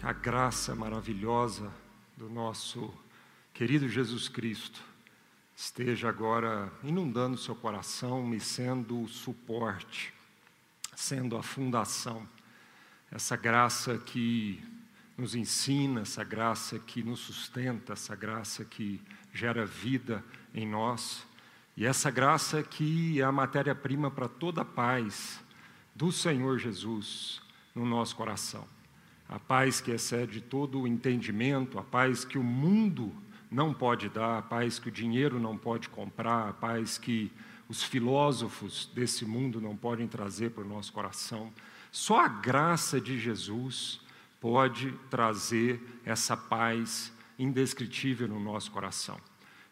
Que a graça maravilhosa do nosso querido Jesus Cristo esteja agora inundando seu coração e sendo o suporte, sendo a fundação. Essa graça que nos ensina, essa graça que nos sustenta, essa graça que gera vida em nós. E essa graça que é a matéria-prima para toda a paz do Senhor Jesus no nosso coração. A paz que excede todo o entendimento, a paz que o mundo não pode dar, a paz que o dinheiro não pode comprar, a paz que os filósofos desse mundo não podem trazer para o nosso coração. Só a graça de Jesus pode trazer essa paz indescritível no nosso coração.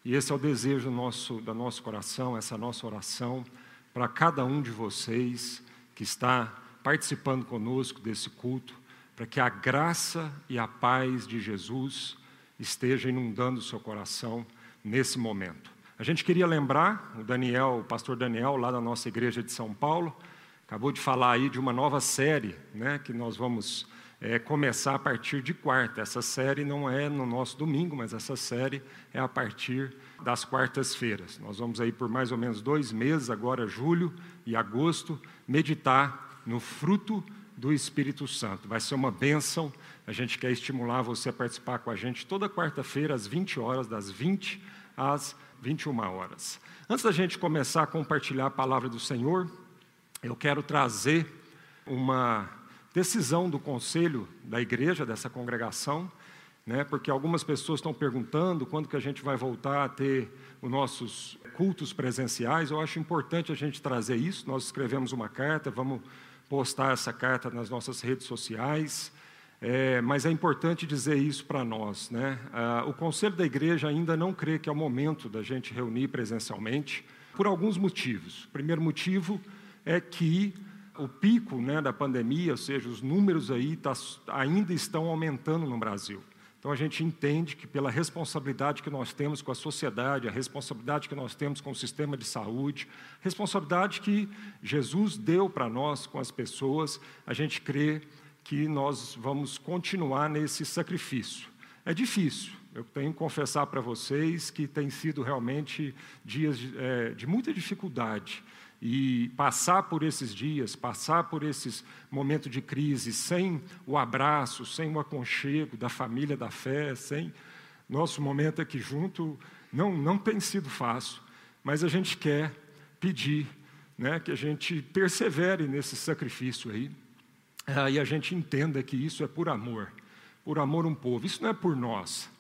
E esse é o desejo nosso, do nosso coração, essa nossa oração para cada um de vocês que está participando conosco desse culto, para que a graça e a paz de Jesus esteja inundando o seu coração nesse momento. A gente queria lembrar, o Daniel, o pastor Daniel, lá da nossa igreja de São Paulo, acabou de falar aí de uma nova série, né, que nós vamos é, começar a partir de quarta. Essa série não é no nosso domingo, mas essa série é a partir das quartas-feiras. Nós vamos aí por mais ou menos dois meses, agora julho e agosto, meditar no fruto do Espírito Santo. Vai ser uma bênção. A gente quer estimular você a participar com a gente toda quarta-feira, às 20 horas, das 20 às 21 horas. Antes da gente começar a compartilhar a palavra do Senhor, eu quero trazer uma decisão do conselho da igreja, dessa congregação, né, porque algumas pessoas estão perguntando quando que a gente vai voltar a ter os nossos cultos presenciais. Eu acho importante a gente trazer isso. Nós escrevemos uma carta, vamos postar essa carta nas nossas redes sociais. É, mas é importante dizer isso para nós. Né? Ah, o Conselho da Igreja ainda não crê que é o momento da gente reunir presencialmente, por alguns motivos. O primeiro motivo é que o pico né, da pandemia, ou seja, os números aí tá, ainda estão aumentando no Brasil. Então a gente entende que pela responsabilidade que nós temos com a sociedade, a responsabilidade que nós temos com o sistema de saúde, responsabilidade que Jesus deu para nós com as pessoas, a gente crê que nós vamos continuar nesse sacrifício. É difícil, eu tenho que confessar para vocês que tem sido realmente dias de, é, de muita dificuldade. E passar por esses dias, passar por esses momentos de crise, sem o abraço, sem o aconchego da família da fé, sem nosso momento aqui junto, não, não tem sido fácil, mas a gente quer pedir né, que a gente persevere nesse sacrifício aí, ah, e a gente entenda que isso é por amor, por amor um povo. Isso não é por nós.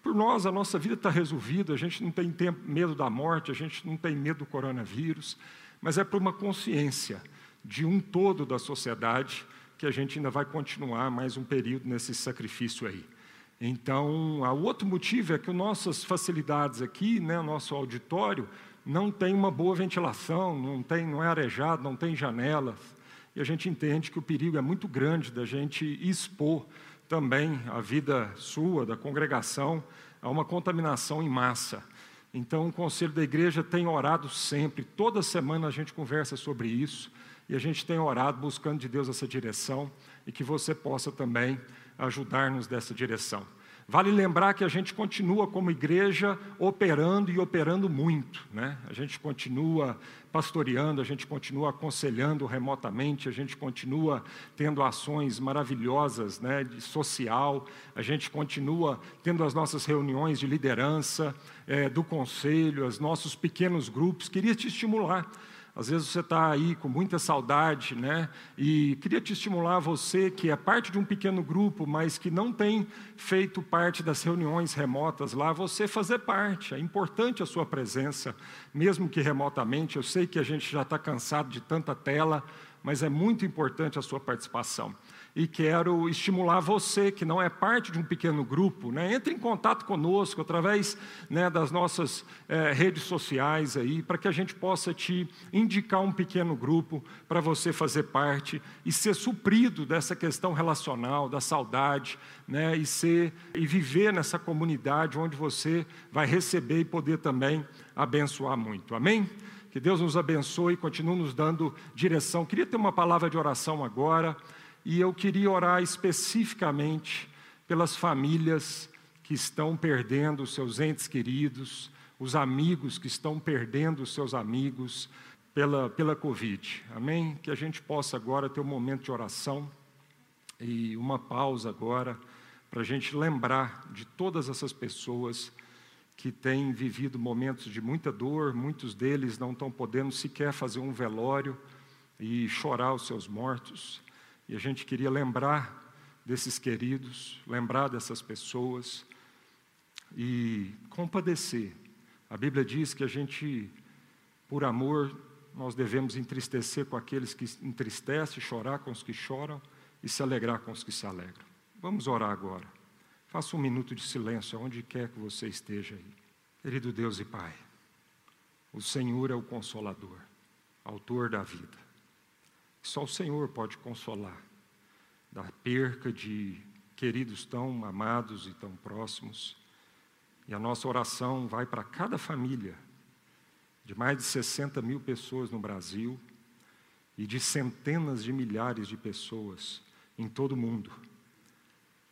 Por nós, a nossa vida está resolvida, a gente não tem tempo, medo da morte, a gente não tem medo do coronavírus, mas é por uma consciência de um todo da sociedade que a gente ainda vai continuar mais um período nesse sacrifício aí. Então, o outro motivo é que nossas facilidades aqui, né, nosso auditório, não tem uma boa ventilação, não, tem, não é arejado, não tem janelas. E a gente entende que o perigo é muito grande da gente expor também a vida sua, da congregação, a uma contaminação em massa. Então, o conselho da igreja tem orado sempre, toda semana a gente conversa sobre isso, e a gente tem orado buscando de Deus essa direção e que você possa também ajudar-nos dessa direção. Vale lembrar que a gente continua como igreja operando e operando muito, né? A gente continua pastoreando, a gente continua aconselhando remotamente, a gente continua tendo ações maravilhosas, né, de social, a gente continua tendo as nossas reuniões de liderança é, do conselho, os nossos pequenos grupos. Queria te estimular às vezes você está aí com muita saudade, né? E queria te estimular você que é parte de um pequeno grupo, mas que não tem feito parte das reuniões remotas lá, você fazer parte. É importante a sua presença, mesmo que remotamente. Eu sei que a gente já está cansado de tanta tela, mas é muito importante a sua participação e quero estimular você, que não é parte de um pequeno grupo, né? entre em contato conosco através né, das nossas é, redes sociais aí, para que a gente possa te indicar um pequeno grupo para você fazer parte e ser suprido dessa questão relacional, da saudade, né, e ser e viver nessa comunidade onde você vai receber e poder também abençoar muito. Amém? Que Deus nos abençoe e continue nos dando direção. Queria ter uma palavra de oração agora. E eu queria orar especificamente pelas famílias que estão perdendo seus entes queridos, os amigos que estão perdendo seus amigos pela, pela Covid. Amém? Que a gente possa agora ter um momento de oração e uma pausa agora para a gente lembrar de todas essas pessoas que têm vivido momentos de muita dor, muitos deles não estão podendo sequer fazer um velório e chorar os seus mortos. E a gente queria lembrar desses queridos, lembrar dessas pessoas e compadecer. A Bíblia diz que a gente, por amor, nós devemos entristecer com aqueles que entristecem, chorar com os que choram e se alegrar com os que se alegram. Vamos orar agora. Faça um minuto de silêncio aonde quer que você esteja aí. Querido Deus e Pai, o Senhor é o consolador, autor da vida. Só o Senhor pode consolar da perca de queridos tão amados e tão próximos. E a nossa oração vai para cada família, de mais de 60 mil pessoas no Brasil e de centenas de milhares de pessoas em todo o mundo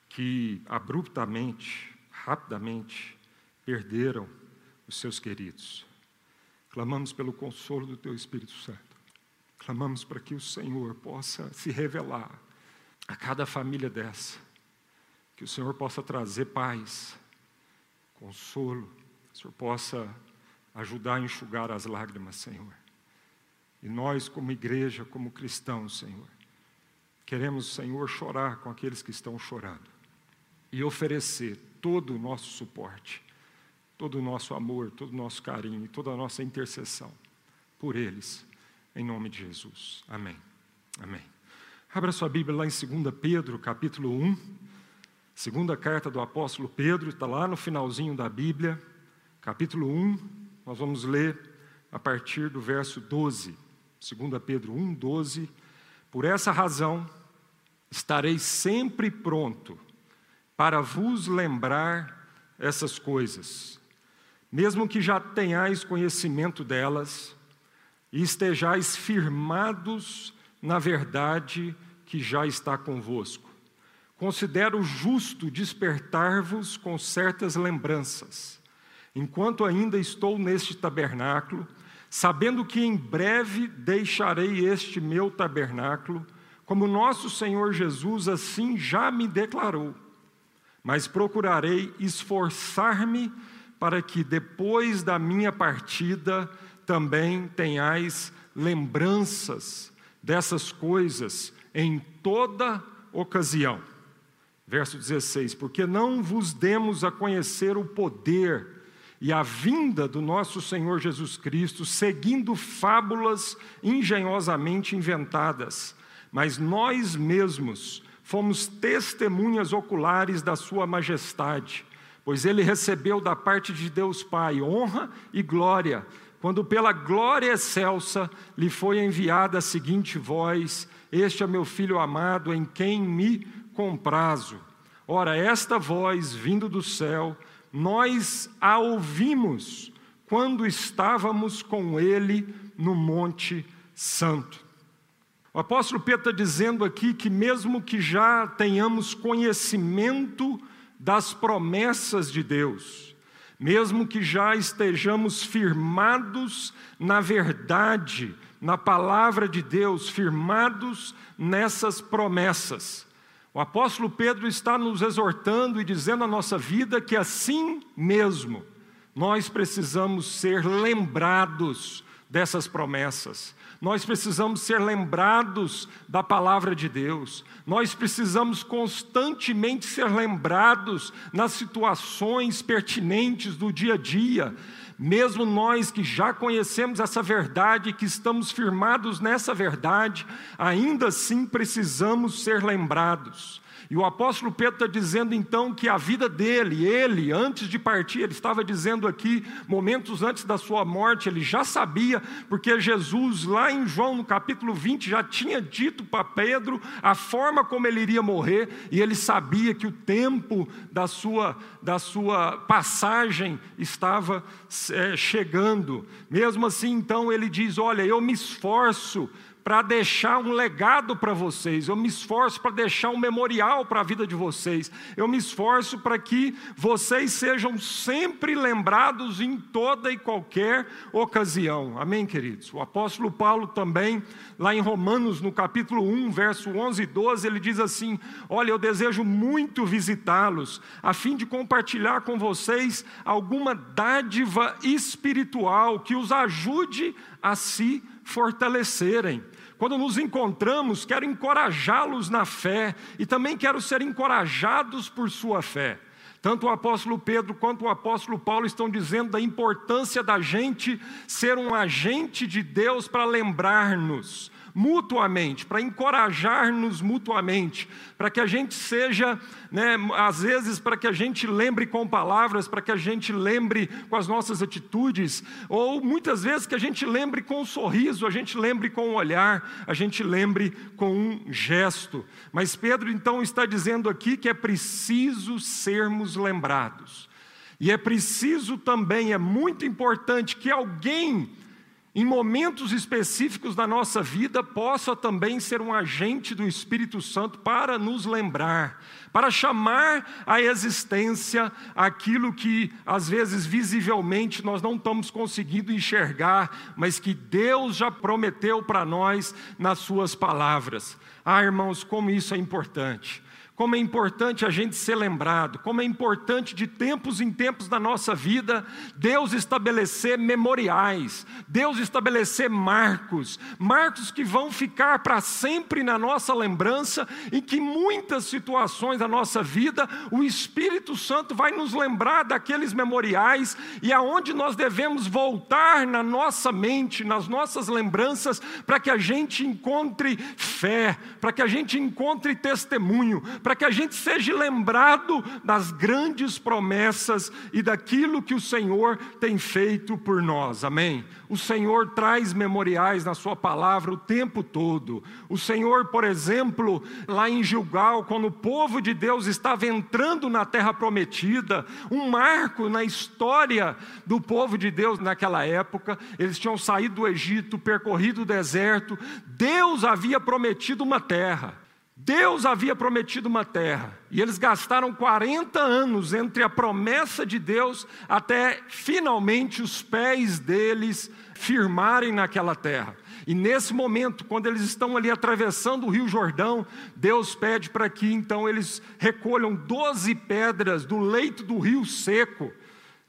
que abruptamente, rapidamente, perderam os seus queridos. Clamamos pelo consolo do Teu Espírito Santo. Clamamos para que o Senhor possa se revelar a cada família dessa. Que o Senhor possa trazer paz, consolo, que o Senhor possa ajudar a enxugar as lágrimas, Senhor. E nós, como igreja, como cristãos, Senhor, queremos, Senhor, chorar com aqueles que estão chorando e oferecer todo o nosso suporte, todo o nosso amor, todo o nosso carinho, toda a nossa intercessão por eles, em nome de Jesus. Amém. Amém. Abra sua Bíblia lá em 2 Pedro, capítulo 1. Segunda carta do apóstolo Pedro, está lá no finalzinho da Bíblia, capítulo 1. Nós vamos ler a partir do verso 12. 2 Pedro 1, 12. Por essa razão, estarei sempre pronto para vos lembrar essas coisas, mesmo que já tenhais conhecimento delas e estejais firmados na verdade que já está convosco. Considero justo despertar-vos com certas lembranças, enquanto ainda estou neste tabernáculo, sabendo que em breve deixarei este meu tabernáculo, como nosso Senhor Jesus assim já me declarou mas procurarei esforçar-me para que depois da minha partida também tenhais lembranças dessas coisas em toda ocasião. Verso 16: Porque não vos demos a conhecer o poder e a vinda do nosso Senhor Jesus Cristo, seguindo fábulas engenhosamente inventadas, mas nós mesmos fomos testemunhas oculares da Sua majestade, pois ele recebeu da parte de Deus Pai honra e glória, quando pela glória excelsa lhe foi enviada a seguinte voz: Este é meu filho amado, em quem me comprazo. Ora, esta voz vindo do céu, nós a ouvimos quando estávamos com ele no Monte Santo. O apóstolo Pedro está dizendo aqui que, mesmo que já tenhamos conhecimento das promessas de Deus, mesmo que já estejamos firmados na verdade, na palavra de Deus, firmados nessas promessas, o apóstolo Pedro está nos exortando e dizendo à nossa vida que assim mesmo nós precisamos ser lembrados dessas promessas. Nós precisamos ser lembrados da palavra de Deus, nós precisamos constantemente ser lembrados nas situações pertinentes do dia a dia, mesmo nós que já conhecemos essa verdade, que estamos firmados nessa verdade, ainda assim precisamos ser lembrados. E o apóstolo Pedro está dizendo então que a vida dele, ele, antes de partir, ele estava dizendo aqui, momentos antes da sua morte, ele já sabia, porque Jesus, lá em João, no capítulo 20, já tinha dito para Pedro a forma como ele iria morrer, e ele sabia que o tempo da sua, da sua passagem estava é, chegando. Mesmo assim, então, ele diz: Olha, eu me esforço para deixar um legado para vocês, eu me esforço para deixar um memorial para a vida de vocês, eu me esforço para que vocês sejam sempre lembrados em toda e qualquer ocasião. Amém, queridos? O apóstolo Paulo também, lá em Romanos, no capítulo 1, verso 11 e 12, ele diz assim: Olha, eu desejo muito visitá-los, a fim de compartilhar com vocês alguma dádiva espiritual que os ajude a se fortalecerem. Quando nos encontramos, quero encorajá-los na fé e também quero ser encorajados por sua fé. Tanto o apóstolo Pedro quanto o apóstolo Paulo estão dizendo da importância da gente ser um agente de Deus para lembrar-nos mutuamente, para encorajar-nos mutuamente, para que a gente seja, né, às vezes, para que a gente lembre com palavras, para que a gente lembre com as nossas atitudes, ou muitas vezes que a gente lembre com um sorriso, a gente lembre com um olhar, a gente lembre com um gesto. Mas Pedro então está dizendo aqui que é preciso sermos lembrados. E é preciso também, é muito importante que alguém em momentos específicos da nossa vida, possa também ser um agente do Espírito Santo para nos lembrar, para chamar à existência aquilo que às vezes visivelmente nós não estamos conseguindo enxergar, mas que Deus já prometeu para nós nas Suas palavras. Ah, irmãos, como isso é importante como é importante a gente ser lembrado, como é importante de tempos em tempos da nossa vida, Deus estabelecer memoriais, Deus estabelecer marcos, marcos que vão ficar para sempre na nossa lembrança, em que muitas situações da nossa vida, o Espírito Santo vai nos lembrar daqueles memoriais e aonde nós devemos voltar na nossa mente, nas nossas lembranças, para que a gente encontre fé, para que a gente encontre testemunho, para que a gente seja lembrado das grandes promessas e daquilo que o Senhor tem feito por nós. Amém? O Senhor traz memoriais na Sua palavra o tempo todo. O Senhor, por exemplo, lá em Gilgal, quando o povo de Deus estava entrando na terra prometida, um marco na história do povo de Deus naquela época, eles tinham saído do Egito, percorrido o deserto, Deus havia prometido uma terra. Deus havia prometido uma terra, e eles gastaram 40 anos entre a promessa de Deus até finalmente os pés deles firmarem naquela terra. E nesse momento, quando eles estão ali atravessando o Rio Jordão, Deus pede para que então eles recolham 12 pedras do leito do rio seco.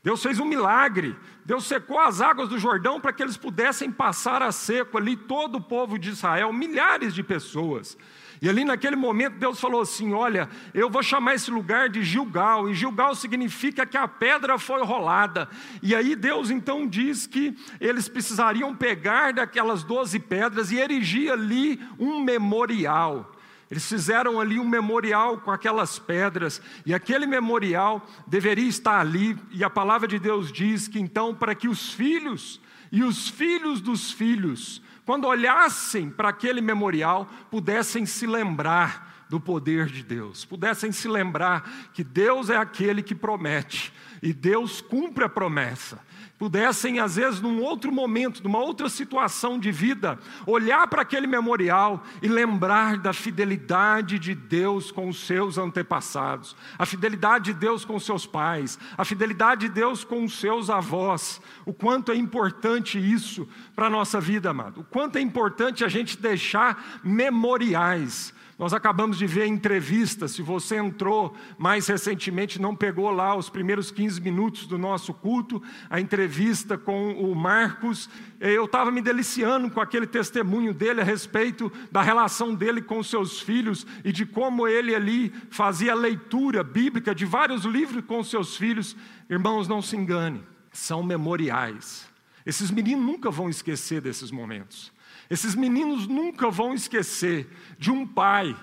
Deus fez um milagre. Deus secou as águas do Jordão para que eles pudessem passar a seco ali todo o povo de Israel, milhares de pessoas. E ali naquele momento Deus falou assim: Olha, eu vou chamar esse lugar de Gilgal, e Gilgal significa que a pedra foi rolada. E aí Deus então diz que eles precisariam pegar daquelas doze pedras e erigir ali um memorial. Eles fizeram ali um memorial com aquelas pedras, e aquele memorial deveria estar ali, e a palavra de Deus diz que então, para que os filhos e os filhos dos filhos quando olhassem para aquele memorial, pudessem se lembrar do poder de Deus, pudessem se lembrar que Deus é aquele que promete e Deus cumpre a promessa pudessem, às vezes, num outro momento, numa outra situação de vida, olhar para aquele memorial e lembrar da fidelidade de Deus com os seus antepassados, a fidelidade de Deus com seus pais, a fidelidade de Deus com os seus avós. O quanto é importante isso para a nossa vida, amado. O quanto é importante a gente deixar memoriais nós acabamos de ver entrevista, se você entrou mais recentemente, não pegou lá os primeiros 15 minutos do nosso culto, a entrevista com o Marcos, eu estava me deliciando com aquele testemunho dele a respeito da relação dele com seus filhos e de como ele ali fazia leitura bíblica de vários livros com seus filhos. Irmãos, não se engane, são memoriais. Esses meninos nunca vão esquecer desses momentos. Esses meninos nunca vão esquecer de um pai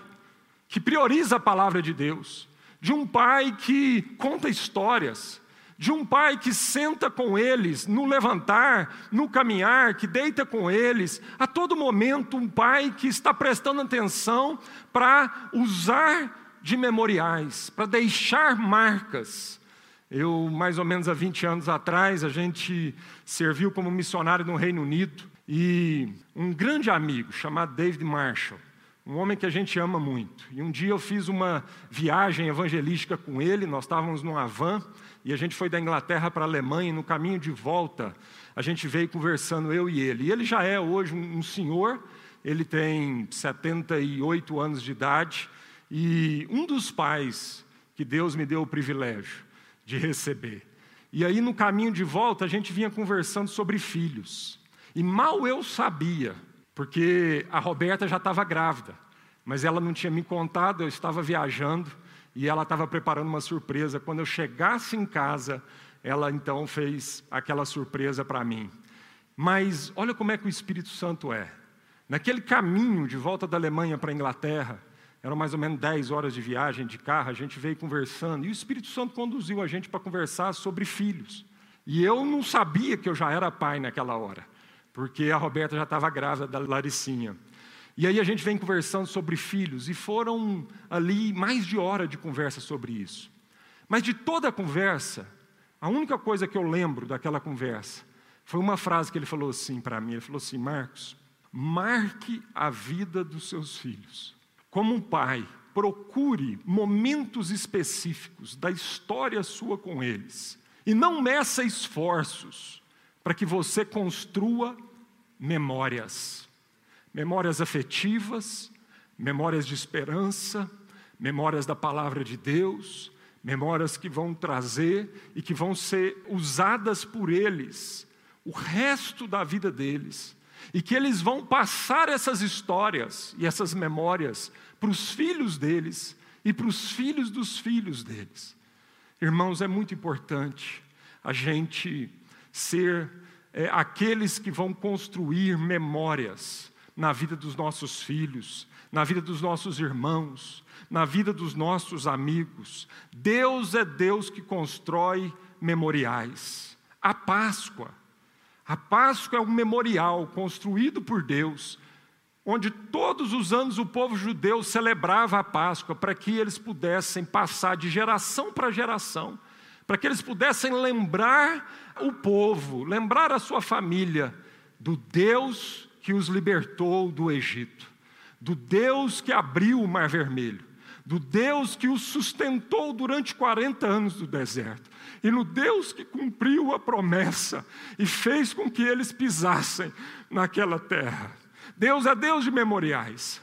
que prioriza a palavra de Deus, de um pai que conta histórias, de um pai que senta com eles no levantar, no caminhar, que deita com eles, a todo momento, um pai que está prestando atenção para usar de memoriais, para deixar marcas. Eu, mais ou menos há 20 anos atrás, a gente serviu como missionário no Reino Unido e um grande amigo chamado David Marshall, um homem que a gente ama muito. E um dia eu fiz uma viagem evangelística com ele, nós estávamos numa van e a gente foi da Inglaterra para a Alemanha, e no caminho de volta a gente veio conversando, eu e ele. E ele já é hoje um senhor, ele tem 78 anos de idade, e um dos pais que Deus me deu o privilégio de receber. E aí no caminho de volta a gente vinha conversando sobre filhos. E mal eu sabia, porque a Roberta já estava grávida, mas ela não tinha me contado, eu estava viajando e ela estava preparando uma surpresa. Quando eu chegasse em casa, ela então fez aquela surpresa para mim. Mas olha como é que o Espírito Santo é. Naquele caminho de volta da Alemanha para a Inglaterra, eram mais ou menos 10 horas de viagem de carro, a gente veio conversando, e o Espírito Santo conduziu a gente para conversar sobre filhos. E eu não sabia que eu já era pai naquela hora, porque a Roberta já estava grávida da Laricinha. E aí a gente vem conversando sobre filhos, e foram ali mais de hora de conversa sobre isso. Mas de toda a conversa, a única coisa que eu lembro daquela conversa foi uma frase que ele falou assim para mim: ele falou assim, Marcos, marque a vida dos seus filhos como um pai, procure momentos específicos da história sua com eles e não meça esforços para que você construa memórias, memórias afetivas, memórias de esperança, memórias da palavra de Deus, memórias que vão trazer e que vão ser usadas por eles o resto da vida deles, e que eles vão passar essas histórias e essas memórias para os filhos deles e para os filhos dos filhos deles. Irmãos, é muito importante a gente ser é, aqueles que vão construir memórias na vida dos nossos filhos, na vida dos nossos irmãos, na vida dos nossos amigos. Deus é Deus que constrói memoriais. A Páscoa. A Páscoa é um memorial construído por Deus onde todos os anos o povo judeu celebrava a Páscoa para que eles pudessem passar de geração para geração, para que eles pudessem lembrar o povo, lembrar a sua família do Deus que os libertou do Egito, do Deus que abriu o Mar Vermelho, do Deus que os sustentou durante 40 anos do deserto, e no Deus que cumpriu a promessa e fez com que eles pisassem naquela terra. Deus é Deus de memoriais.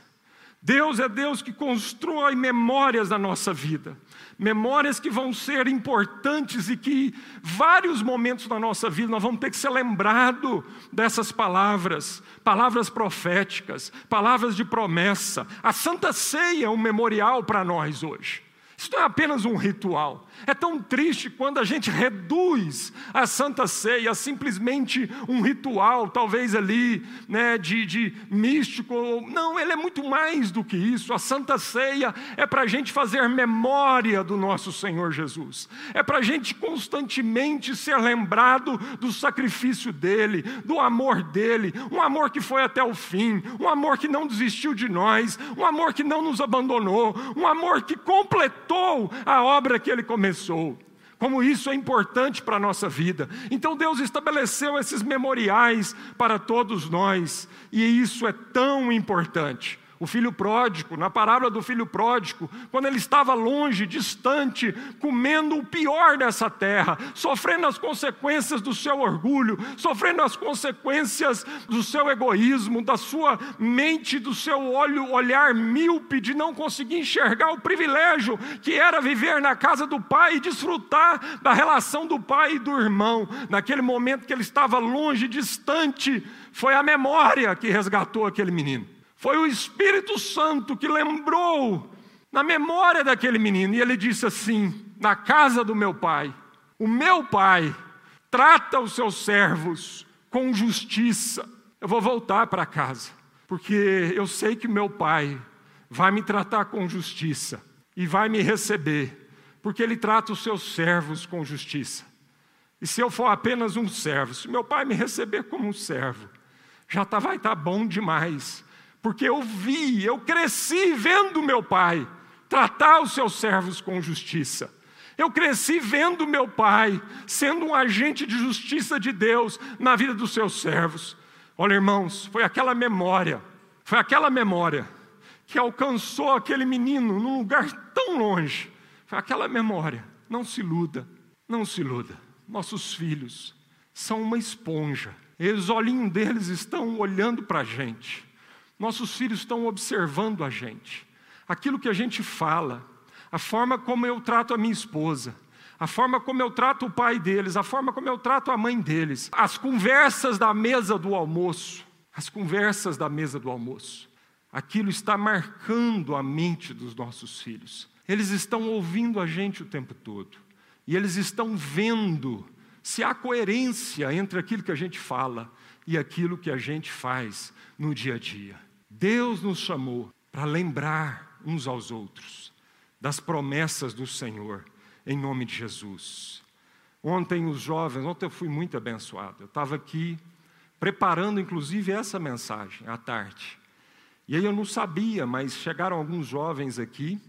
Deus é Deus que constrói memórias na nossa vida, memórias que vão ser importantes e que vários momentos da nossa vida nós vamos ter que ser lembrado dessas palavras, palavras proféticas, palavras de promessa. A Santa Ceia é um memorial para nós hoje. Isso não é apenas um ritual. É tão triste quando a gente reduz a Santa Ceia a simplesmente um ritual, talvez ali, né, de, de místico. Não, ele é muito mais do que isso. A Santa Ceia é para a gente fazer memória do nosso Senhor Jesus. É para a gente constantemente ser lembrado do sacrifício dele, do amor dele, um amor que foi até o fim, um amor que não desistiu de nós, um amor que não nos abandonou, um amor que completou completou a obra que ele começou. Como isso é importante para a nossa vida. Então Deus estabeleceu esses memoriais para todos nós, e isso é tão importante. O filho pródigo, na parábola do filho pródigo, quando ele estava longe, distante, comendo o pior dessa terra, sofrendo as consequências do seu orgulho, sofrendo as consequências do seu egoísmo, da sua mente, do seu olho, olhar míope, de não conseguir enxergar o privilégio que era viver na casa do pai e desfrutar da relação do pai e do irmão. Naquele momento que ele estava longe, distante, foi a memória que resgatou aquele menino. Foi o Espírito Santo que lembrou na memória daquele menino, e ele disse assim: Na casa do meu pai, o meu pai trata os seus servos com justiça. Eu vou voltar para casa, porque eu sei que meu pai vai me tratar com justiça e vai me receber, porque ele trata os seus servos com justiça. E se eu for apenas um servo, se meu pai me receber como um servo, já tá, vai estar tá bom demais porque eu vi, eu cresci vendo meu pai tratar os seus servos com justiça. Eu cresci vendo meu pai sendo um agente de justiça de Deus na vida dos seus servos. Olha, irmãos, foi aquela memória, foi aquela memória que alcançou aquele menino num lugar tão longe. Foi aquela memória. Não se iluda, não se iluda. Nossos filhos são uma esponja. E os olhinhos deles estão olhando para a gente. Nossos filhos estão observando a gente. Aquilo que a gente fala, a forma como eu trato a minha esposa, a forma como eu trato o pai deles, a forma como eu trato a mãe deles, as conversas da mesa do almoço, as conversas da mesa do almoço. Aquilo está marcando a mente dos nossos filhos. Eles estão ouvindo a gente o tempo todo. E eles estão vendo se há coerência entre aquilo que a gente fala e aquilo que a gente faz no dia a dia. Deus nos chamou para lembrar uns aos outros das promessas do Senhor, em nome de Jesus. Ontem, os jovens, ontem eu fui muito abençoado. Eu estava aqui preparando, inclusive, essa mensagem à tarde. E aí eu não sabia, mas chegaram alguns jovens aqui,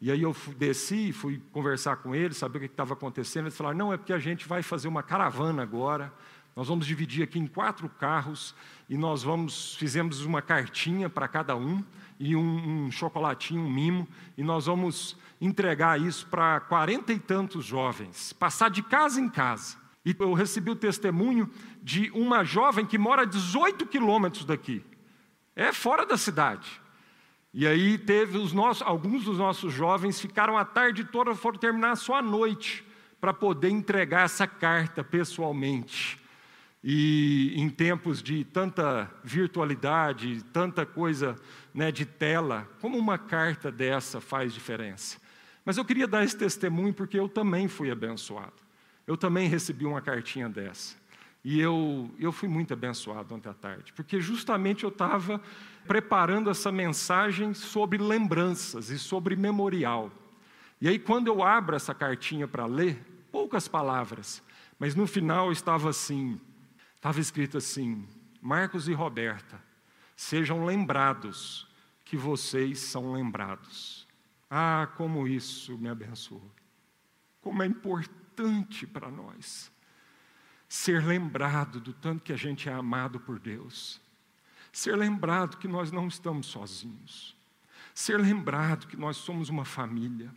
e aí eu desci, fui conversar com eles, saber o que estava acontecendo. Eles falaram: não, é porque a gente vai fazer uma caravana agora. Nós vamos dividir aqui em quatro carros e nós vamos fizemos uma cartinha para cada um e um, um, chocolatinho, um mimo, e nós vamos entregar isso para quarenta e tantos jovens, passar de casa em casa. E eu recebi o testemunho de uma jovem que mora a 18 quilômetros daqui. É fora da cidade. E aí teve os nossos, alguns dos nossos jovens ficaram a tarde toda, foram terminar só à noite para poder entregar essa carta pessoalmente. E em tempos de tanta virtualidade, tanta coisa né, de tela, como uma carta dessa faz diferença? Mas eu queria dar esse testemunho porque eu também fui abençoado. Eu também recebi uma cartinha dessa. E eu, eu fui muito abençoado ontem à tarde, porque justamente eu estava preparando essa mensagem sobre lembranças e sobre memorial. E aí, quando eu abro essa cartinha para ler, poucas palavras, mas no final estava assim: estava escrito assim, Marcos e Roberta, sejam lembrados que vocês são lembrados. Ah, como isso me abençoou, como é importante para nós ser lembrado do tanto que a gente é amado por Deus, ser lembrado que nós não estamos sozinhos, ser lembrado que nós somos uma família,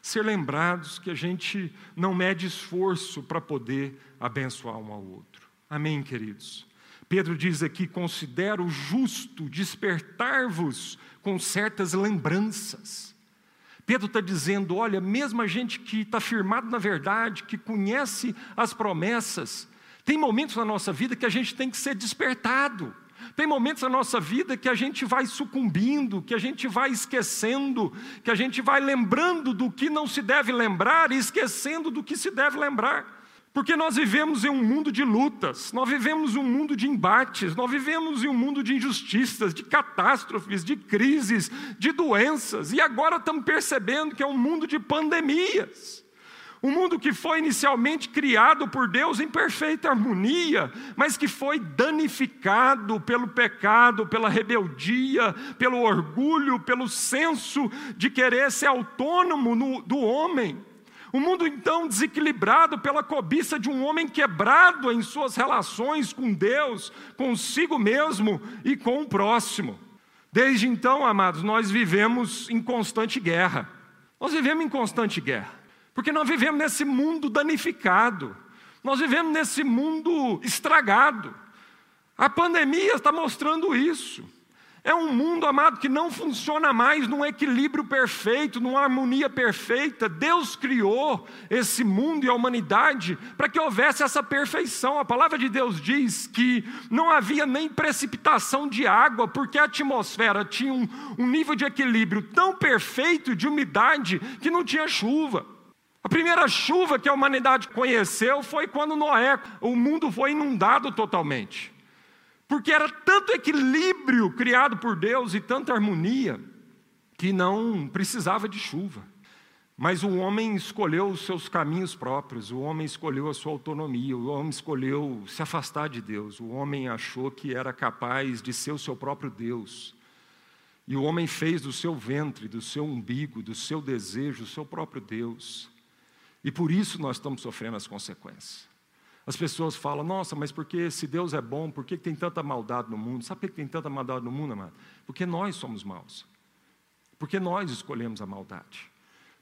ser lembrados que a gente não mede esforço para poder abençoar um ao outro. Amém, queridos? Pedro diz aqui: considero justo despertar-vos com certas lembranças. Pedro está dizendo: olha, mesmo a gente que está firmado na verdade, que conhece as promessas, tem momentos na nossa vida que a gente tem que ser despertado. Tem momentos na nossa vida que a gente vai sucumbindo, que a gente vai esquecendo, que a gente vai lembrando do que não se deve lembrar e esquecendo do que se deve lembrar. Porque nós vivemos em um mundo de lutas, nós vivemos um mundo de embates, nós vivemos em um mundo de injustiças, de catástrofes, de crises, de doenças, e agora estamos percebendo que é um mundo de pandemias. Um mundo que foi inicialmente criado por Deus em perfeita harmonia, mas que foi danificado pelo pecado, pela rebeldia, pelo orgulho, pelo senso de querer ser autônomo no, do homem. Um mundo então desequilibrado pela cobiça de um homem quebrado em suas relações com Deus, consigo mesmo e com o próximo. Desde então, amados, nós vivemos em constante guerra. Nós vivemos em constante guerra. Porque nós vivemos nesse mundo danificado, nós vivemos nesse mundo estragado. A pandemia está mostrando isso. É um mundo, amado, que não funciona mais num equilíbrio perfeito, numa harmonia perfeita. Deus criou esse mundo e a humanidade para que houvesse essa perfeição. A palavra de Deus diz que não havia nem precipitação de água, porque a atmosfera tinha um, um nível de equilíbrio tão perfeito de umidade que não tinha chuva. A primeira chuva que a humanidade conheceu foi quando Noé, o mundo foi inundado totalmente. Porque era tanto equilíbrio criado por Deus e tanta harmonia que não precisava de chuva. Mas o homem escolheu os seus caminhos próprios, o homem escolheu a sua autonomia, o homem escolheu se afastar de Deus, o homem achou que era capaz de ser o seu próprio Deus. E o homem fez do seu ventre, do seu umbigo, do seu desejo, o seu próprio Deus. E por isso nós estamos sofrendo as consequências. As pessoas falam, nossa, mas porque se Deus é bom, por que tem tanta maldade no mundo? Sabe por que tem tanta maldade no mundo, amado? Porque nós somos maus. Porque nós escolhemos a maldade.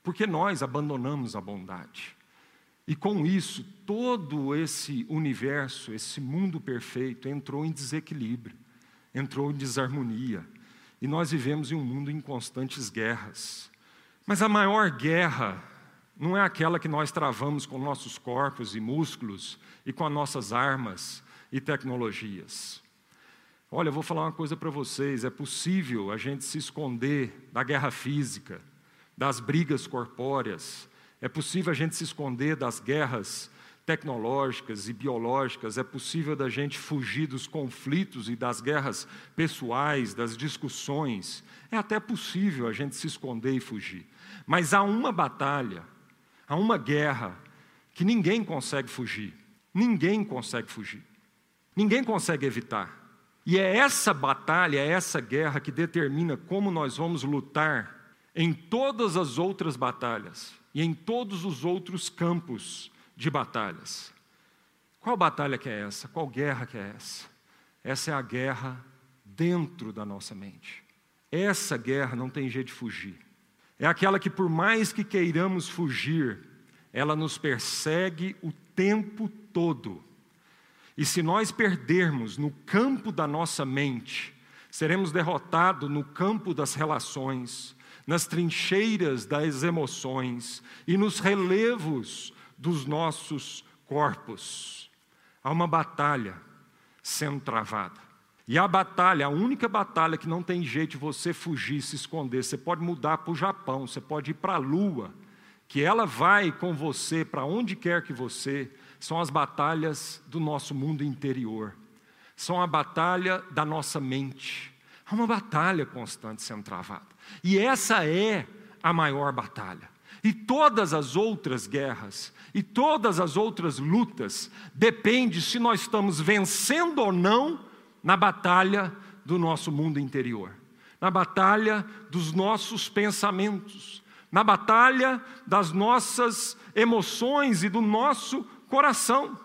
Porque nós abandonamos a bondade. E com isso, todo esse universo, esse mundo perfeito, entrou em desequilíbrio, entrou em desarmonia. E nós vivemos em um mundo em constantes guerras. Mas a maior guerra não é aquela que nós travamos com nossos corpos e músculos e com as nossas armas e tecnologias. Olha, eu vou falar uma coisa para vocês: é possível a gente se esconder da guerra física, das brigas corpóreas, é possível a gente se esconder das guerras tecnológicas e biológicas, é possível da gente fugir dos conflitos e das guerras pessoais, das discussões. É até possível a gente se esconder e fugir. Mas há uma batalha, há uma guerra que ninguém consegue fugir. Ninguém consegue fugir. Ninguém consegue evitar. E é essa batalha, é essa guerra que determina como nós vamos lutar em todas as outras batalhas e em todos os outros campos de batalhas. Qual batalha que é essa? Qual guerra que é essa? Essa é a guerra dentro da nossa mente. Essa guerra não tem jeito de fugir. É aquela que, por mais que queiramos fugir, ela nos persegue o tempo todo. E se nós perdermos no campo da nossa mente, seremos derrotados no campo das relações, nas trincheiras das emoções e nos relevos dos nossos corpos. Há uma batalha sendo travada. E a batalha, a única batalha que não tem jeito de você fugir, se esconder, você pode mudar para o Japão, você pode ir para a Lua, que ela vai com você para onde quer que você, são as batalhas do nosso mundo interior, são a batalha da nossa mente. Há uma batalha constante sendo travada. E essa é a maior batalha. E todas as outras guerras, e todas as outras lutas, depende se nós estamos vencendo ou não na batalha do nosso mundo interior, na batalha dos nossos pensamentos, na batalha das nossas emoções e do nosso coração.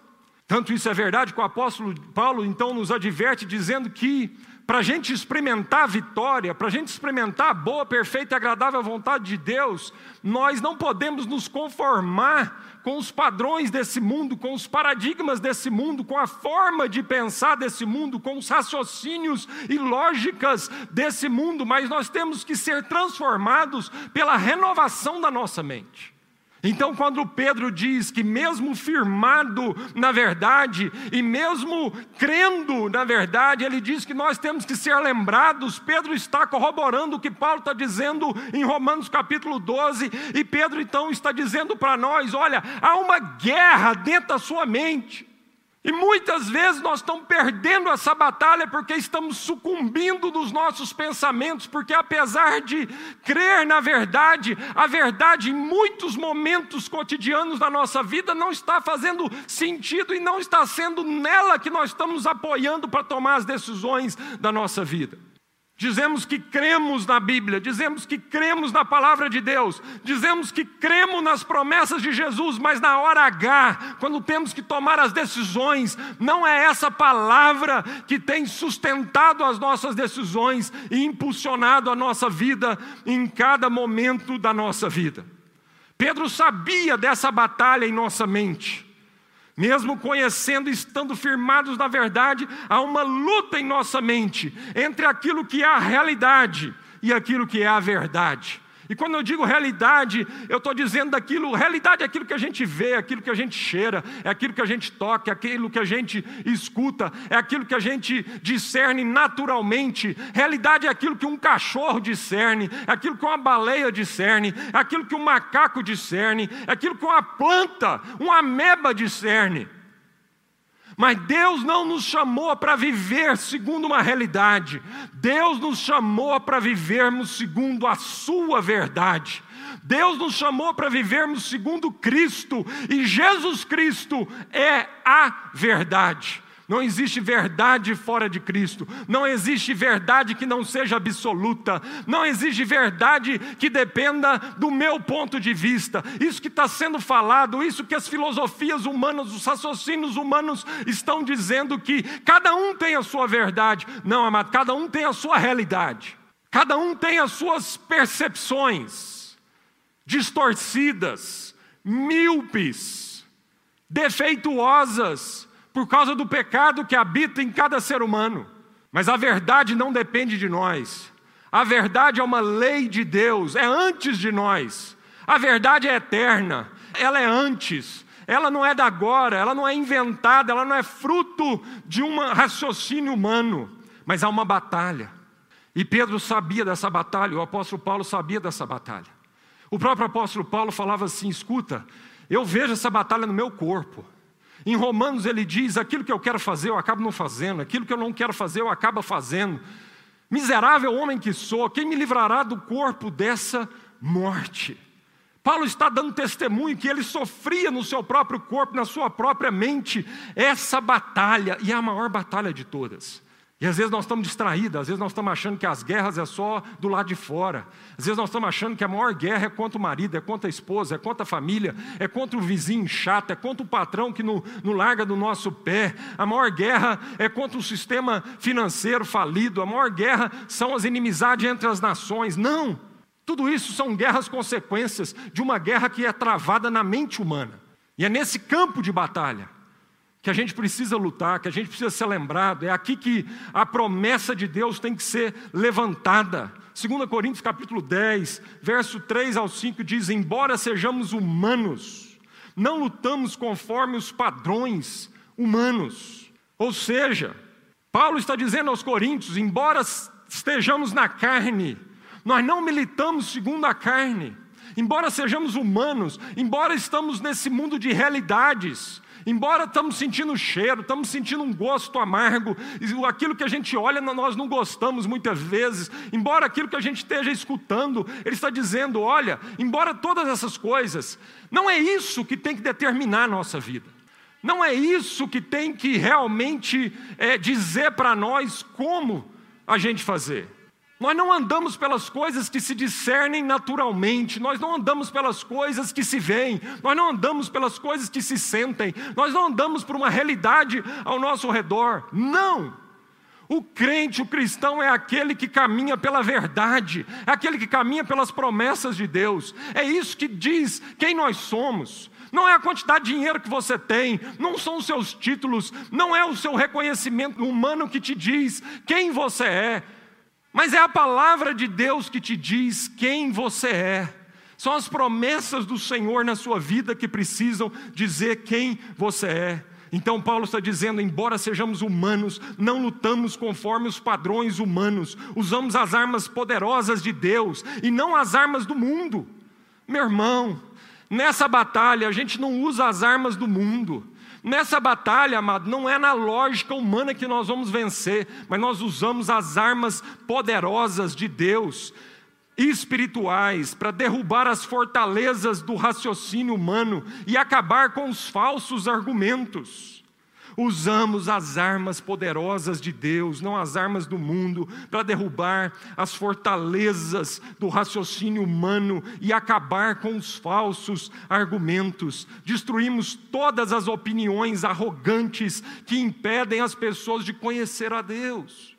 Tanto isso é verdade que o apóstolo Paulo então nos adverte dizendo que para a gente experimentar a vitória, para a gente experimentar a boa, perfeita e agradável vontade de Deus, nós não podemos nos conformar com os padrões desse mundo, com os paradigmas desse mundo, com a forma de pensar desse mundo, com os raciocínios e lógicas desse mundo, mas nós temos que ser transformados pela renovação da nossa mente. Então, quando Pedro diz que, mesmo firmado na verdade, e mesmo crendo na verdade, ele diz que nós temos que ser lembrados. Pedro está corroborando o que Paulo está dizendo em Romanos capítulo 12, e Pedro então está dizendo para nós: olha, há uma guerra dentro da sua mente. E muitas vezes nós estamos perdendo essa batalha porque estamos sucumbindo dos nossos pensamentos, porque apesar de crer na verdade, a verdade em muitos momentos cotidianos da nossa vida não está fazendo sentido e não está sendo nela que nós estamos apoiando para tomar as decisões da nossa vida. Dizemos que cremos na Bíblia, dizemos que cremos na palavra de Deus, dizemos que cremos nas promessas de Jesus, mas na hora H, quando temos que tomar as decisões, não é essa palavra que tem sustentado as nossas decisões e impulsionado a nossa vida em cada momento da nossa vida. Pedro sabia dessa batalha em nossa mente. Mesmo conhecendo e estando firmados na verdade, há uma luta em nossa mente entre aquilo que é a realidade e aquilo que é a verdade. E quando eu digo realidade, eu estou dizendo daquilo, realidade é aquilo que a gente vê, é aquilo que a gente cheira, é aquilo que a gente toca, é aquilo que a gente escuta, é aquilo que a gente discerne naturalmente. Realidade é aquilo que um cachorro discerne, é aquilo que uma baleia discerne, é aquilo que um macaco discerne, é aquilo que uma planta, uma ameba discerne. Mas Deus não nos chamou para viver segundo uma realidade, Deus nos chamou para vivermos segundo a Sua verdade. Deus nos chamou para vivermos segundo Cristo, e Jesus Cristo é a verdade. Não existe verdade fora de Cristo. Não existe verdade que não seja absoluta. Não existe verdade que dependa do meu ponto de vista. Isso que está sendo falado, isso que as filosofias humanas, os raciocínios humanos estão dizendo que cada um tem a sua verdade. Não, amado, cada um tem a sua realidade. Cada um tem as suas percepções distorcidas, míopes, defeituosas por causa do pecado que habita em cada ser humano. Mas a verdade não depende de nós. A verdade é uma lei de Deus, é antes de nós. A verdade é eterna, ela é antes. Ela não é da agora, ela não é inventada, ela não é fruto de um raciocínio humano, mas há uma batalha. E Pedro sabia dessa batalha, o apóstolo Paulo sabia dessa batalha. O próprio apóstolo Paulo falava assim: escuta, eu vejo essa batalha no meu corpo. Em Romanos ele diz: aquilo que eu quero fazer eu acabo não fazendo, aquilo que eu não quero fazer eu acabo fazendo. Miserável homem que sou, quem me livrará do corpo dessa morte? Paulo está dando testemunho que ele sofria no seu próprio corpo, na sua própria mente, essa batalha, e é a maior batalha de todas. E às vezes nós estamos distraídos, às vezes nós estamos achando que as guerras é só do lado de fora. Às vezes nós estamos achando que a maior guerra é contra o marido, é contra a esposa, é contra a família, é contra o vizinho chato, é contra o patrão que não, larga do nosso pé. A maior guerra é contra o sistema financeiro falido. A maior guerra são as inimizades entre as nações. Não! Tudo isso são guerras consequências de uma guerra que é travada na mente humana. E é nesse campo de batalha que a gente precisa lutar, que a gente precisa ser lembrado. É aqui que a promessa de Deus tem que ser levantada. 2 Coríntios capítulo 10, verso 3 ao 5 diz: "Embora sejamos humanos, não lutamos conforme os padrões humanos". Ou seja, Paulo está dizendo aos coríntios, embora estejamos na carne, nós não militamos segundo a carne. Embora sejamos humanos, embora estamos nesse mundo de realidades, Embora estamos sentindo cheiro, estamos sentindo um gosto amargo, aquilo que a gente olha nós não gostamos muitas vezes, embora aquilo que a gente esteja escutando, ele está dizendo: olha, embora todas essas coisas, não é isso que tem que determinar a nossa vida, não é isso que tem que realmente é, dizer para nós como a gente fazer. Nós não andamos pelas coisas que se discernem naturalmente, nós não andamos pelas coisas que se veem, nós não andamos pelas coisas que se sentem, nós não andamos por uma realidade ao nosso redor. Não! O crente, o cristão é aquele que caminha pela verdade, é aquele que caminha pelas promessas de Deus. É isso que diz quem nós somos. Não é a quantidade de dinheiro que você tem, não são os seus títulos, não é o seu reconhecimento humano que te diz quem você é. Mas é a palavra de Deus que te diz quem você é. São as promessas do Senhor na sua vida que precisam dizer quem você é. Então, Paulo está dizendo: embora sejamos humanos, não lutamos conforme os padrões humanos, usamos as armas poderosas de Deus e não as armas do mundo. Meu irmão, nessa batalha a gente não usa as armas do mundo, Nessa batalha, amado, não é na lógica humana que nós vamos vencer, mas nós usamos as armas poderosas de Deus, espirituais, para derrubar as fortalezas do raciocínio humano e acabar com os falsos argumentos usamos as armas poderosas de Deus, não as armas do mundo, para derrubar as fortalezas do raciocínio humano e acabar com os falsos argumentos. Destruímos todas as opiniões arrogantes que impedem as pessoas de conhecer a Deus.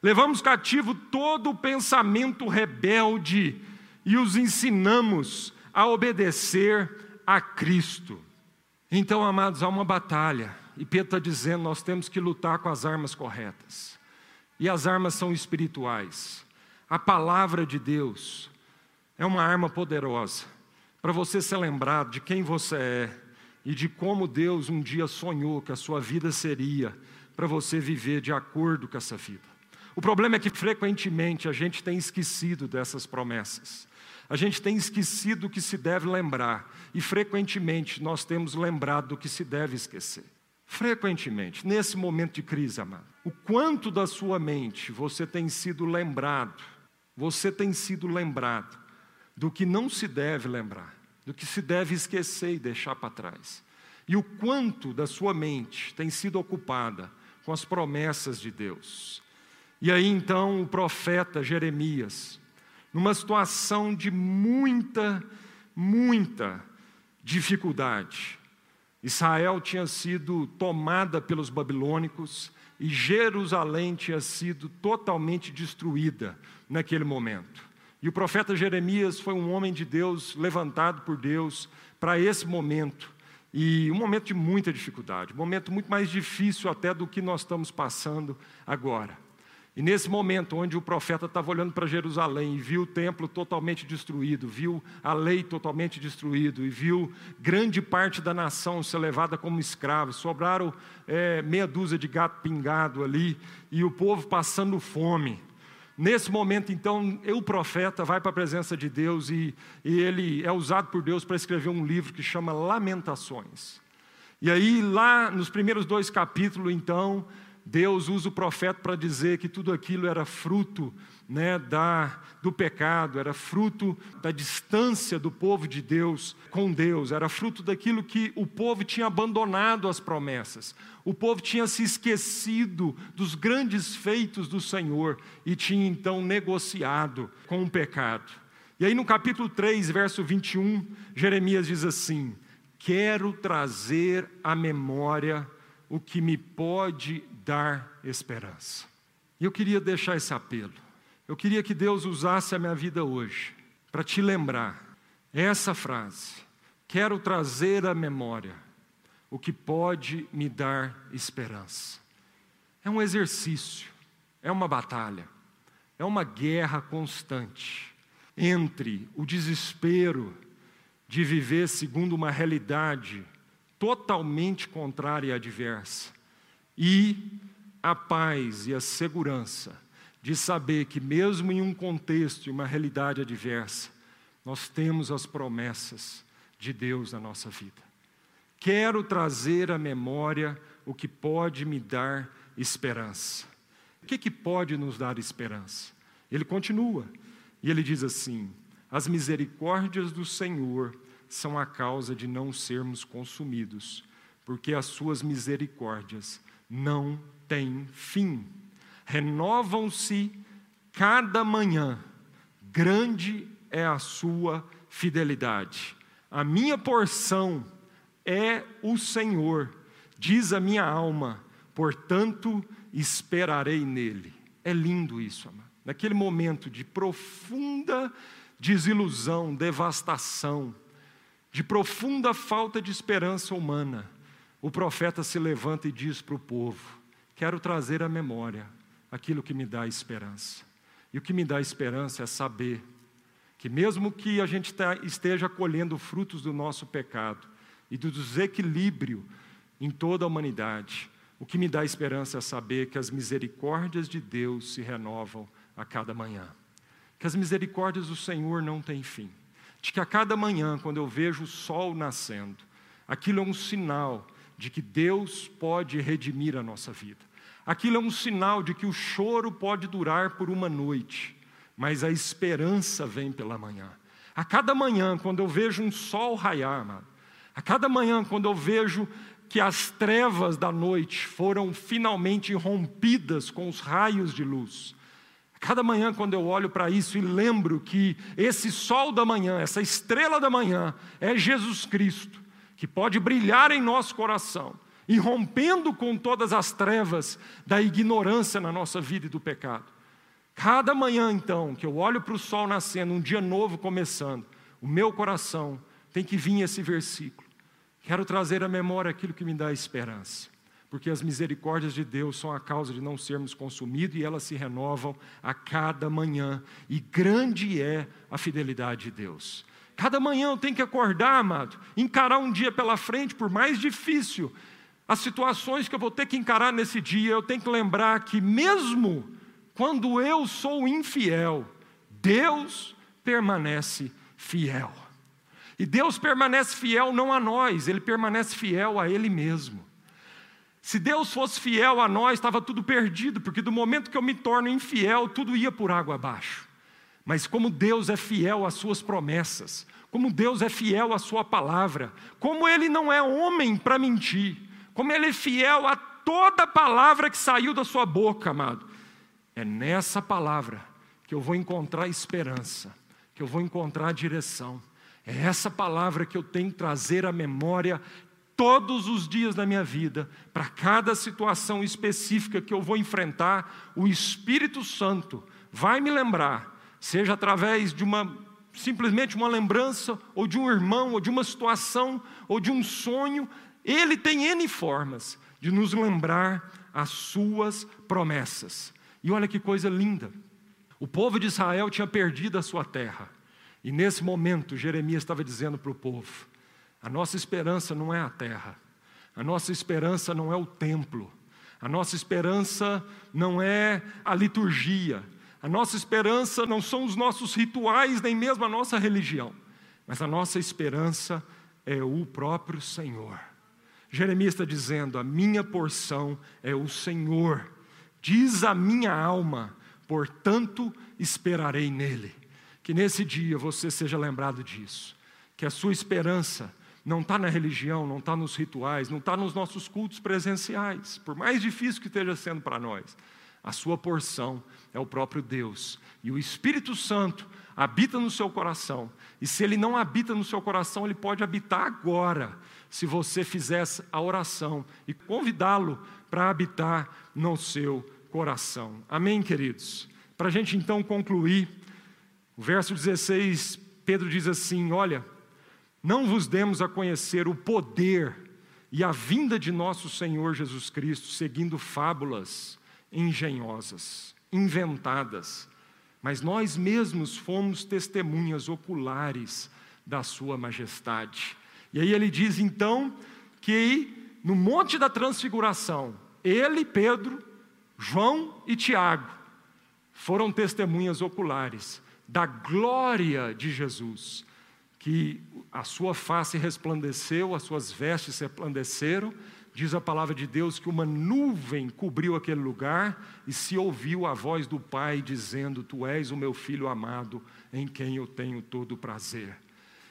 Levamos cativo todo o pensamento rebelde e os ensinamos a obedecer a Cristo. Então, amados, há uma batalha e Pedro está dizendo: nós temos que lutar com as armas corretas. E as armas são espirituais. A palavra de Deus é uma arma poderosa para você ser lembrado de quem você é e de como Deus um dia sonhou que a sua vida seria para você viver de acordo com essa vida. O problema é que frequentemente a gente tem esquecido dessas promessas. A gente tem esquecido o que se deve lembrar e frequentemente nós temos lembrado do que se deve esquecer. Frequentemente, nesse momento de crise, amado, o quanto da sua mente você tem sido lembrado, você tem sido lembrado do que não se deve lembrar, do que se deve esquecer e deixar para trás. E o quanto da sua mente tem sido ocupada com as promessas de Deus. E aí então o profeta Jeremias, numa situação de muita, muita dificuldade, Israel tinha sido tomada pelos babilônicos e Jerusalém tinha sido totalmente destruída naquele momento. E o profeta Jeremias foi um homem de Deus, levantado por Deus para esse momento. E um momento de muita dificuldade, um momento muito mais difícil até do que nós estamos passando agora. E nesse momento, onde o profeta estava olhando para Jerusalém e viu o templo totalmente destruído, viu a lei totalmente destruído e viu grande parte da nação ser levada como escravo, sobraram é, meia dúzia de gato pingado ali e o povo passando fome. Nesse momento, então, o profeta vai para a presença de Deus e, e ele é usado por Deus para escrever um livro que chama Lamentações. E aí, lá nos primeiros dois capítulos, então, Deus usa o profeta para dizer que tudo aquilo era fruto né, da, do pecado, era fruto da distância do povo de Deus com Deus, era fruto daquilo que o povo tinha abandonado as promessas, o povo tinha se esquecido dos grandes feitos do Senhor e tinha então negociado com o pecado. E aí no capítulo 3, verso 21, Jeremias diz assim: Quero trazer à memória o que me pode dar esperança. E eu queria deixar esse apelo. Eu queria que Deus usasse a minha vida hoje para te lembrar essa frase. Quero trazer à memória o que pode me dar esperança. É um exercício, é uma batalha, é uma guerra constante entre o desespero de viver segundo uma realidade totalmente contrária e adversa, e a paz e a segurança de saber que, mesmo em um contexto e uma realidade adversa, nós temos as promessas de Deus na nossa vida. Quero trazer à memória o que pode me dar esperança. O que, que pode nos dar esperança? Ele continua, e ele diz assim: As misericórdias do Senhor são a causa de não sermos consumidos, porque as suas misericórdias não têm fim. Renovam-se cada manhã, grande é a sua fidelidade. A minha porção é o Senhor, diz a minha alma, portanto esperarei nele. É lindo isso, amado. Naquele momento de profunda desilusão, devastação, de profunda falta de esperança humana, o profeta se levanta e diz para o povo: Quero trazer à memória aquilo que me dá esperança. E o que me dá esperança é saber que, mesmo que a gente tá, esteja colhendo frutos do nosso pecado e do desequilíbrio em toda a humanidade, o que me dá esperança é saber que as misericórdias de Deus se renovam a cada manhã, que as misericórdias do Senhor não têm fim de que a cada manhã, quando eu vejo o sol nascendo, aquilo é um sinal de que Deus pode redimir a nossa vida. Aquilo é um sinal de que o choro pode durar por uma noite, mas a esperança vem pela manhã. A cada manhã, quando eu vejo um sol raiar, mano, a cada manhã, quando eu vejo que as trevas da noite foram finalmente rompidas com os raios de luz, Cada manhã, quando eu olho para isso e lembro que esse sol da manhã, essa estrela da manhã, é Jesus Cristo, que pode brilhar em nosso coração, e rompendo com todas as trevas da ignorância na nossa vida e do pecado. Cada manhã, então, que eu olho para o sol nascendo, um dia novo começando, o meu coração tem que vir esse versículo. Quero trazer à memória aquilo que me dá esperança porque as misericórdias de Deus são a causa de não sermos consumidos e elas se renovam a cada manhã, e grande é a fidelidade de Deus. Cada manhã eu tenho que acordar, amado, encarar um dia pela frente, por mais difícil, as situações que eu vou ter que encarar nesse dia, eu tenho que lembrar que, mesmo quando eu sou infiel, Deus permanece fiel. E Deus permanece fiel não a nós, Ele permanece fiel a Ele mesmo. Se Deus fosse fiel a nós, estava tudo perdido, porque do momento que eu me torno infiel, tudo ia por água abaixo. Mas como Deus é fiel às suas promessas, como Deus é fiel à sua palavra, como Ele não é homem para mentir, como Ele é fiel a toda palavra que saiu da sua boca, amado. É nessa palavra que eu vou encontrar esperança, que eu vou encontrar direção. É essa palavra que eu tenho que trazer à memória todos os dias da minha vida, para cada situação específica que eu vou enfrentar, o Espírito Santo vai me lembrar, seja através de uma simplesmente uma lembrança, ou de um irmão, ou de uma situação, ou de um sonho, ele tem N formas de nos lembrar as suas promessas. E olha que coisa linda. O povo de Israel tinha perdido a sua terra. E nesse momento, Jeremias estava dizendo para o povo: a nossa esperança não é a terra, a nossa esperança não é o templo, a nossa esperança não é a liturgia, a nossa esperança não são os nossos rituais, nem mesmo a nossa religião, mas a nossa esperança é o próprio Senhor. Jeremias está dizendo: a minha porção é o Senhor, diz a minha alma, portanto esperarei nele. Que nesse dia você seja lembrado disso, que a sua esperança não está na religião, não está nos rituais, não está nos nossos cultos presenciais, por mais difícil que esteja sendo para nós. A sua porção é o próprio Deus. E o Espírito Santo habita no seu coração. E se ele não habita no seu coração, ele pode habitar agora, se você fizesse a oração e convidá-lo para habitar no seu coração. Amém, queridos? Para a gente então concluir, o verso 16, Pedro diz assim: Olha não vos demos a conhecer o poder e a vinda de nosso Senhor Jesus Cristo, seguindo fábulas engenhosas, inventadas, mas nós mesmos fomos testemunhas oculares da Sua majestade. E aí ele diz então que no Monte da Transfiguração, ele, Pedro, João e Tiago foram testemunhas oculares da glória de Jesus que a sua face resplandeceu, as suas vestes resplandeceram. Diz a palavra de Deus que uma nuvem cobriu aquele lugar e se ouviu a voz do Pai dizendo: Tu és o meu filho amado, em quem eu tenho todo o prazer.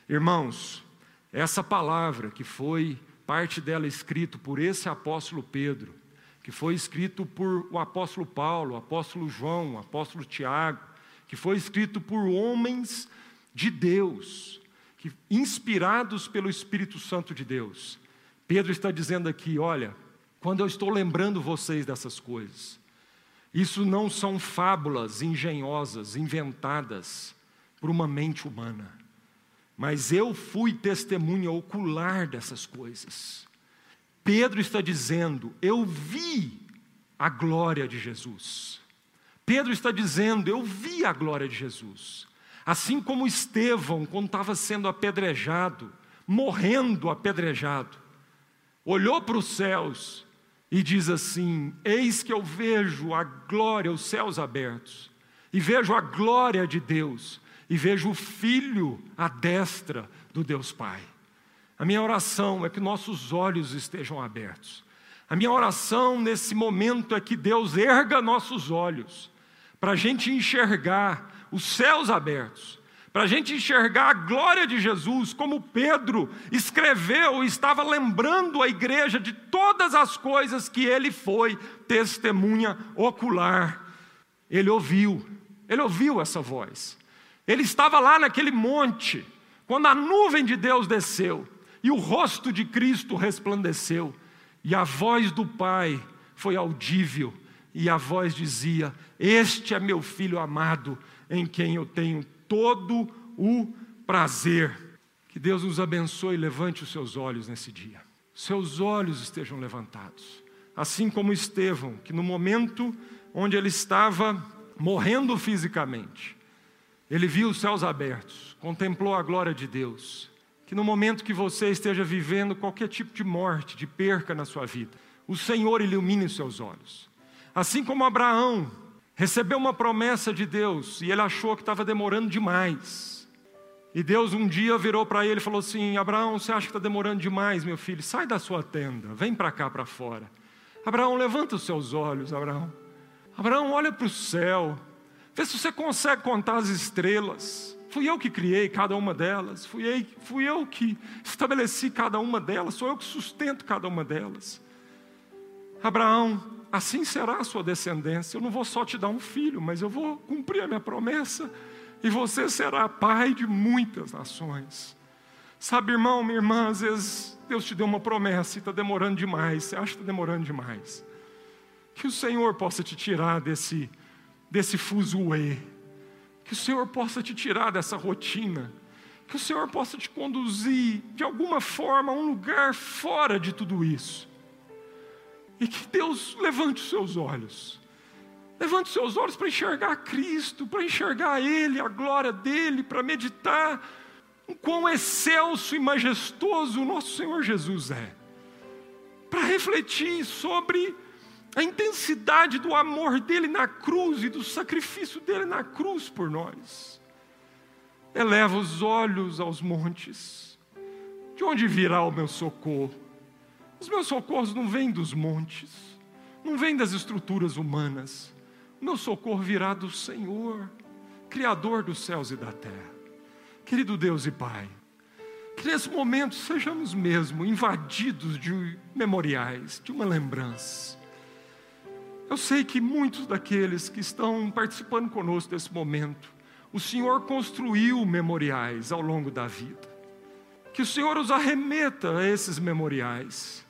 Irmãos, essa palavra que foi parte dela escrito por esse apóstolo Pedro, que foi escrito por o apóstolo Paulo, o apóstolo João, o apóstolo Tiago, que foi escrito por homens de Deus, que, inspirados pelo Espírito Santo de Deus, Pedro está dizendo aqui: olha, quando eu estou lembrando vocês dessas coisas, isso não são fábulas engenhosas, inventadas por uma mente humana, mas eu fui testemunha ocular dessas coisas. Pedro está dizendo: eu vi a glória de Jesus. Pedro está dizendo: eu vi a glória de Jesus. Assim como Estevão, quando estava sendo apedrejado, morrendo apedrejado, olhou para os céus e diz assim: Eis que eu vejo a glória, os céus abertos, e vejo a glória de Deus, e vejo o Filho à destra do Deus Pai. A minha oração é que nossos olhos estejam abertos. A minha oração nesse momento é que Deus erga nossos olhos, para a gente enxergar os céus abertos, para a gente enxergar a glória de Jesus, como Pedro escreveu e estava lembrando a igreja de todas as coisas que ele foi testemunha ocular. Ele ouviu, ele ouviu essa voz. Ele estava lá naquele monte, quando a nuvem de Deus desceu e o rosto de Cristo resplandeceu, e a voz do Pai foi audível, e a voz dizia: Este é meu filho amado em quem eu tenho todo o prazer. Que Deus nos abençoe e levante os seus olhos nesse dia. Seus olhos estejam levantados. Assim como Estevão, que no momento onde ele estava morrendo fisicamente, ele viu os céus abertos, contemplou a glória de Deus. Que no momento que você esteja vivendo qualquer tipo de morte, de perca na sua vida, o Senhor ilumine os seus olhos. Assim como Abraão recebeu uma promessa de Deus e ele achou que estava demorando demais. E Deus um dia virou para ele e falou assim: Abraão, você acha que está demorando demais, meu filho? Sai da sua tenda, vem para cá para fora. Abraão, levanta os seus olhos, Abraão. Abraão, olha para o céu, vê se você consegue contar as estrelas. Fui eu que criei cada uma delas, fui eu, fui eu que estabeleci cada uma delas, sou eu que sustento cada uma delas. Abraão, assim será a sua descendência. Eu não vou só te dar um filho, mas eu vou cumprir a minha promessa e você será pai de muitas nações. Sabe, irmão, minha irmã, às vezes Deus te deu uma promessa e está demorando demais, você acha que está demorando demais. Que o Senhor possa te tirar desse, desse fuzuê, que o Senhor possa te tirar dessa rotina, que o Senhor possa te conduzir de alguma forma a um lugar fora de tudo isso. E que Deus levante os seus olhos. Levante os seus olhos para enxergar Cristo, para enxergar Ele, a glória dEle, para meditar o quão excelso e majestoso o nosso Senhor Jesus é. Para refletir sobre a intensidade do amor dele na cruz e do sacrifício dele na cruz por nós. Eleva os olhos aos montes. De onde virá o meu socorro? Os meus socorros não vêm dos montes, não vêm das estruturas humanas. O meu socorro virá do Senhor, Criador dos céus e da terra. Querido Deus e Pai, que nesse momento sejamos mesmo invadidos de memoriais, de uma lembrança. Eu sei que muitos daqueles que estão participando conosco desse momento, o Senhor construiu memoriais ao longo da vida. Que o Senhor os arremeta a esses memoriais,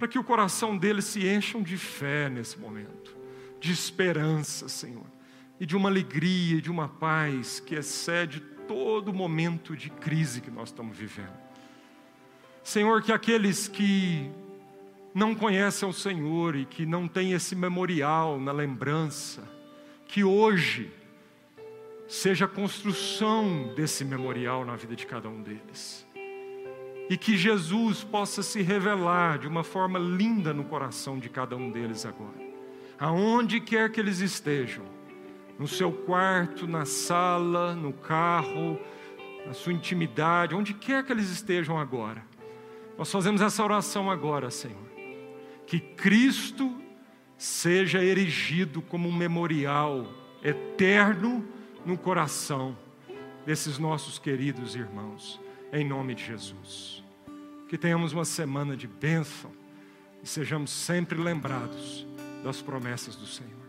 para que o coração deles se encham de fé nesse momento, de esperança, Senhor, e de uma alegria, de uma paz que excede todo momento de crise que nós estamos vivendo. Senhor, que aqueles que não conhecem o Senhor e que não têm esse memorial na lembrança, que hoje seja a construção desse memorial na vida de cada um deles. E que Jesus possa se revelar de uma forma linda no coração de cada um deles agora. Aonde quer que eles estejam, no seu quarto, na sala, no carro, na sua intimidade, onde quer que eles estejam agora. Nós fazemos essa oração agora, Senhor. Que Cristo seja erigido como um memorial eterno no coração desses nossos queridos irmãos, em nome de Jesus. Que tenhamos uma semana de bênção e sejamos sempre lembrados das promessas do Senhor.